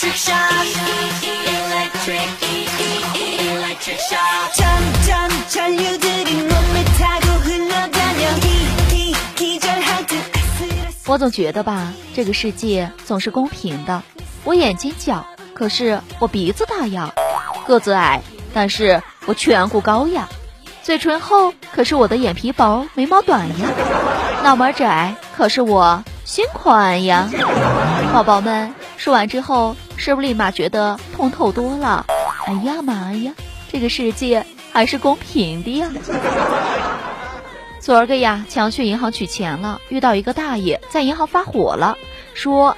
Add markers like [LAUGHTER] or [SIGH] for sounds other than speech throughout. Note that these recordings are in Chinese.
electric shock. Electric, electric shock. 점점 전류들이 몸을 타고 흘러다녀 기, 기, 기절할 듯 아슬아슬. 我总觉得吧，这个世界总是公平的。我眼睛小，可是我鼻子大呀；个子矮，但是我颧骨高呀；嘴唇厚，可是我的眼皮薄，眉毛短呀；脑门窄，可是我 新款呀。宝宝们，说完之后，是不是立马觉得通透多了？哎呀妈呀，这个世界还是公平的呀！昨儿个呀，强去银行取钱了，遇到一个大爷在银行发火了，说：“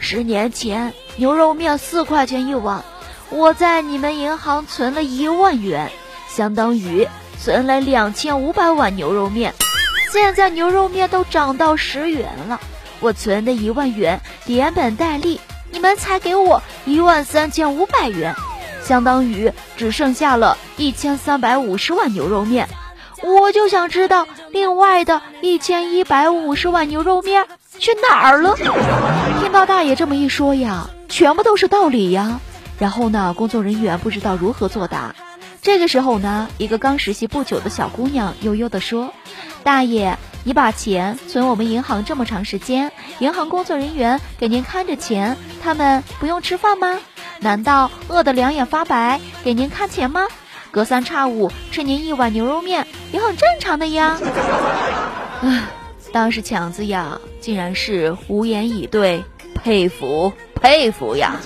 十年前牛肉面四块钱一碗，我在你们银行存了一万元，相当于存了两千五百碗牛肉面。现在牛肉面都涨到十元了，我存的一万元连本带利，你们才给我一万三千五百元，相当于只剩下了一千三百五十碗牛肉面。”我就想知道另外的一千一百五十碗牛肉面去哪儿了。听到大爷这么一说呀，全部都是道理呀。然后呢，工作人员不知道如何作答。这个时候呢，一个刚实习不久的小姑娘悠悠地说：“大爷，你把钱存我们银行这么长时间，银行工作人员给您看着钱，他们不用吃饭吗？难道饿得两眼发白给您看钱吗？”隔三差五吃您一碗牛肉面也很正常的呀。[LAUGHS] 唉，当时强子呀，竟然是无言以对，佩服佩服呀。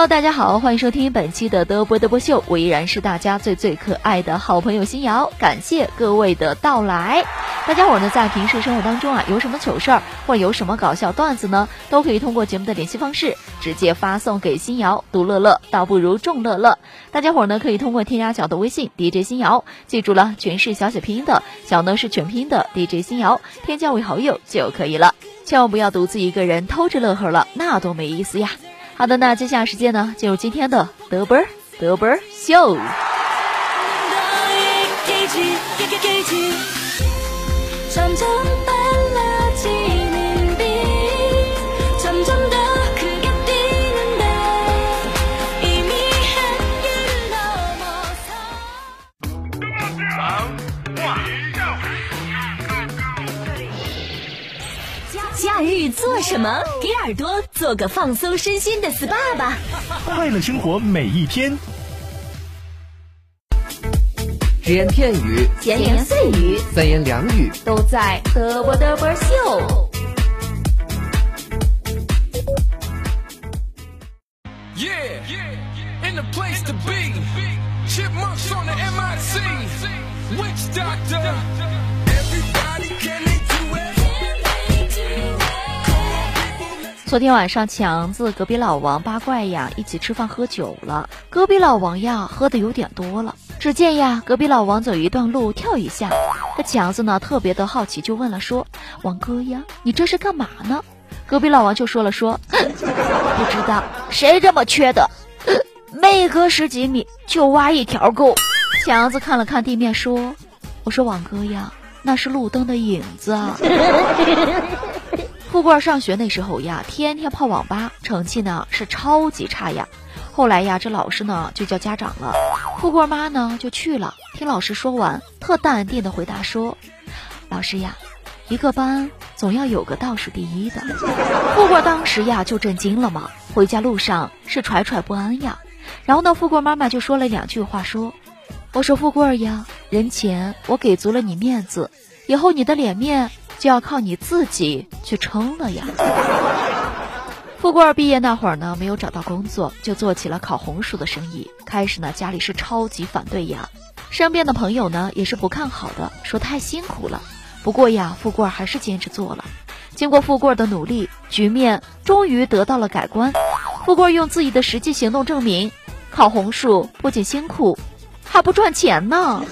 Hello，大家好，欢迎收听本期的德波德波秀，我依然是大家最最可爱的好朋友新瑶，感谢各位的到来。大家伙呢，在平时生活当中啊，有什么糗事儿或者有什么搞笑段子呢，都可以通过节目的联系方式直接发送给新瑶。独乐乐倒不如众乐乐。大家伙呢，可以通过添加小的微信 DJ 新瑶，记住了，全是小写拼音的，小呢是全拼音的 DJ 新瑶，添加为好友就可以了。千万不要独自一个人偷着乐呵了，那多没意思呀。好的，那接下来时间呢，进入今天的德波儿德波儿秀。假日做什么？给耳朵做个放松身心的 SPA 吧。快乐生活每一天。只言片语，闲言碎语三言两语，都在德波德波儿秀。Yeah, in the place to be. Chipmunks on the MIC. Witch doctor. Everybody can they do it? 昨天晚上，强子隔壁老王八怪呀一起吃饭喝酒了。隔壁老王呀喝的有点多了。只见呀，隔壁老王走一段路跳一下，这强子呢特别的好奇，就问了说：“王哥呀，你这是干嘛呢？”隔壁老王就说了说：“ [LAUGHS] 不知道，谁这么缺德？[LAUGHS] 每隔十几米就挖一条沟。”强子看了看地面说：“我说王哥呀，那是路灯的影子啊。”富贵儿上学那时候呀，天天泡网吧，成绩呢是超级差呀。后来呀，这老师呢就叫家长了，富贵儿妈呢就去了，听老师说完，特淡定的回答说：“老师呀，一个班总要有个倒数第一的。”富贵儿当时呀就震惊了嘛，回家路上是惴惴不安呀。然后呢，富贵儿妈妈就说了两句话，说：“我说富贵儿呀，人前我给足了你面子，以后你的脸面就要靠你自己去撑了呀。富贵儿毕业那会儿呢，没有找到工作，就做起了烤红薯的生意。开始呢，家里是超级反对呀，身边的朋友呢也是不看好的，说太辛苦了。不过呀，富贵儿还是坚持做了。经过富贵儿的努力，局面终于得到了改观。富贵儿用自己的实际行动证明，烤红薯不仅辛苦，还不赚钱呢。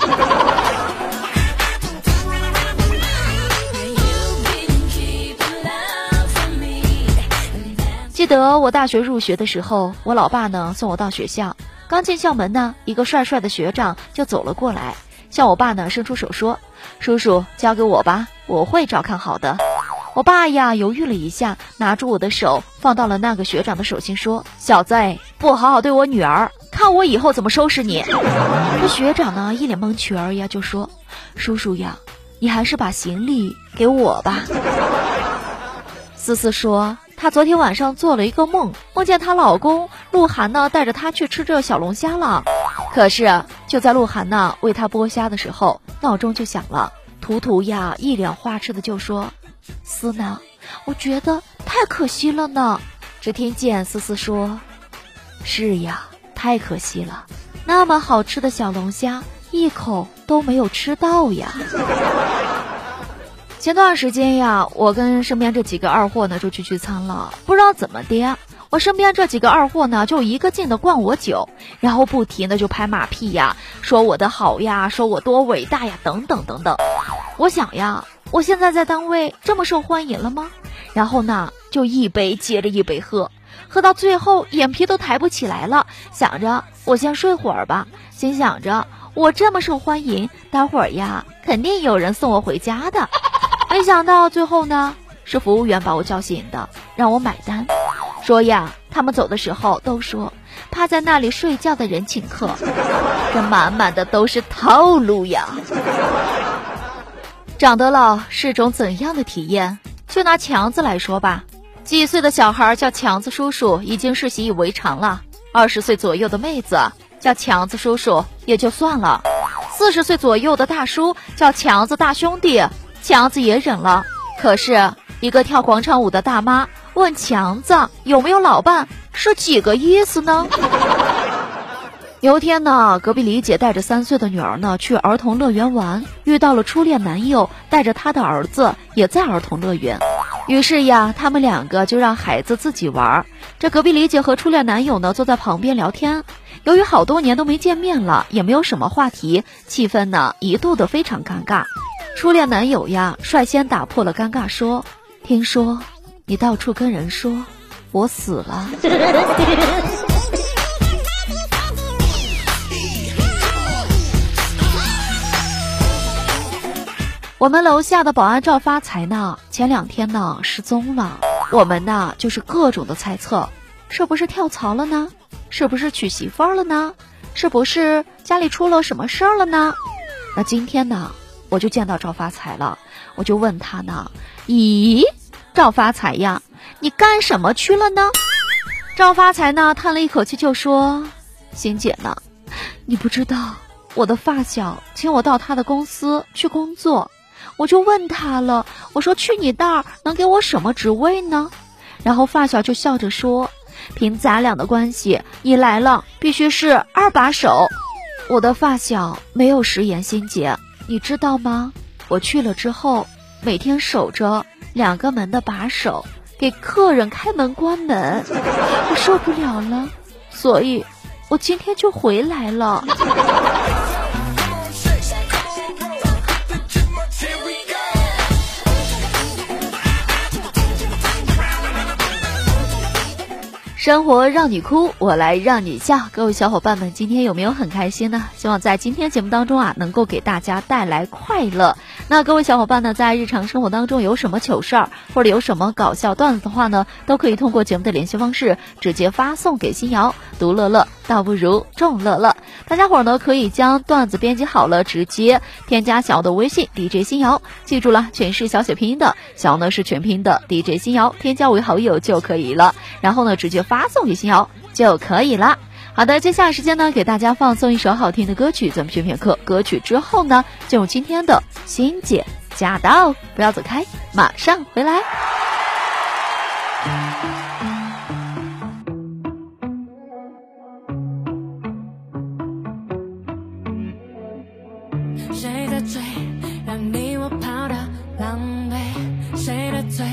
记得我大学入学的时候，我老爸呢送我到学校，刚进校门呢，一个帅帅的学长就走了过来，向我爸呢伸出手说：“叔叔，交给我吧，我会照看好的。”我爸呀犹豫了一下，拿住我的手放到了那个学长的手心，说：“小子，不好好对我女儿，看我以后怎么收拾你。”这学长呢一脸蒙圈儿呀，就说：“叔叔呀，你还是把行李给我吧。”思思说，她昨天晚上做了一个梦，梦见她老公鹿晗呢带着她去吃这小龙虾了。可是就在鹿晗呢为她剥虾的时候，闹钟就响了。图图呀一脸花痴的就说：“思呢，我觉得太可惜了呢。”只听见思思说：“是呀，太可惜了，那么好吃的小龙虾，一口都没有吃到呀。”前段时间呀，我跟身边这几个二货呢就去聚餐了，不知道怎么的，我身边这几个二货呢就一个劲的灌我酒，然后不停的就拍马屁呀，说我的好呀，说我多伟大呀，等等等等。我想呀，我现在在单位这么受欢迎了吗？然后呢，就一杯接着一杯喝，喝到最后眼皮都抬不起来了，想着我先睡会儿吧，心想着我这么受欢迎，待会儿呀肯定有人送我回家的。没想到最后呢，是服务员把我叫醒的，让我买单，说呀，他们走的时候都说趴在那里睡觉的人请客，这满满的都是套路呀。长得老是种怎样的体验？就拿强子来说吧，几岁的小孩叫强子叔叔已经是习以为常了，二十岁左右的妹子叫强子叔叔也就算了，四十岁左右的大叔叫强子大兄弟。强子也忍了，可是一个跳广场舞的大妈问强子有没有老伴，是几个意思呢？有一天呢，隔壁李姐带着三岁的女儿呢去儿童乐园玩，遇到了初恋男友带着他的儿子也在儿童乐园，于是呀，他们两个就让孩子自己玩。这隔壁李姐和初恋男友呢坐在旁边聊天，由于好多年都没见面了，也没有什么话题，气氛呢一度的非常尴尬。初恋男友呀，率先打破了尴尬，说：“听说你到处跟人说我死了。[LAUGHS] ”我们楼下的保安赵发财呢，前两天呢失踪了。我们呢就是各种的猜测，是不是跳槽了呢？是不是娶媳妇儿了呢？是不是家里出了什么事儿了呢？那今天呢？我就见到赵发财了，我就问他呢，咦，赵发财呀，你干什么去了呢？赵发财呢叹了一口气就说：“欣姐呢，你不知道，我的发小请我到他的公司去工作，我就问他了，我说去你那儿能给我什么职位呢？然后发小就笑着说，凭咱俩的关系，你来了必须是二把手。我的发小没有食言，欣姐。”你知道吗？我去了之后，每天守着两个门的把手，给客人开门关门，我受不了了，所以我今天就回来了。生活让你哭，我来让你笑。各位小伙伴们，今天有没有很开心呢？希望在今天节目当中啊，能够给大家带来快乐。那各位小伙伴呢，在日常生活当中有什么糗事儿，或者有什么搞笑段子的话呢，都可以通过节目的联系方式直接发送给新瑶。独乐乐倒不如众乐乐。大家伙呢可以将段子编辑好了，直接添加小的微信 DJ 新瑶。记住了，全是小写拼音的，小呢是全拼的 DJ 新瑶，添加为好友就可以了。然后呢，直接发发送给新瑶就可以了。好的接下来时间呢给大家放送一首好听的歌曲咱们选选课歌曲之后呢就用今天的欣姐驾到不要走开马上回来。谁的嘴让你我跑到狼狈？谁的嘴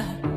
yeah.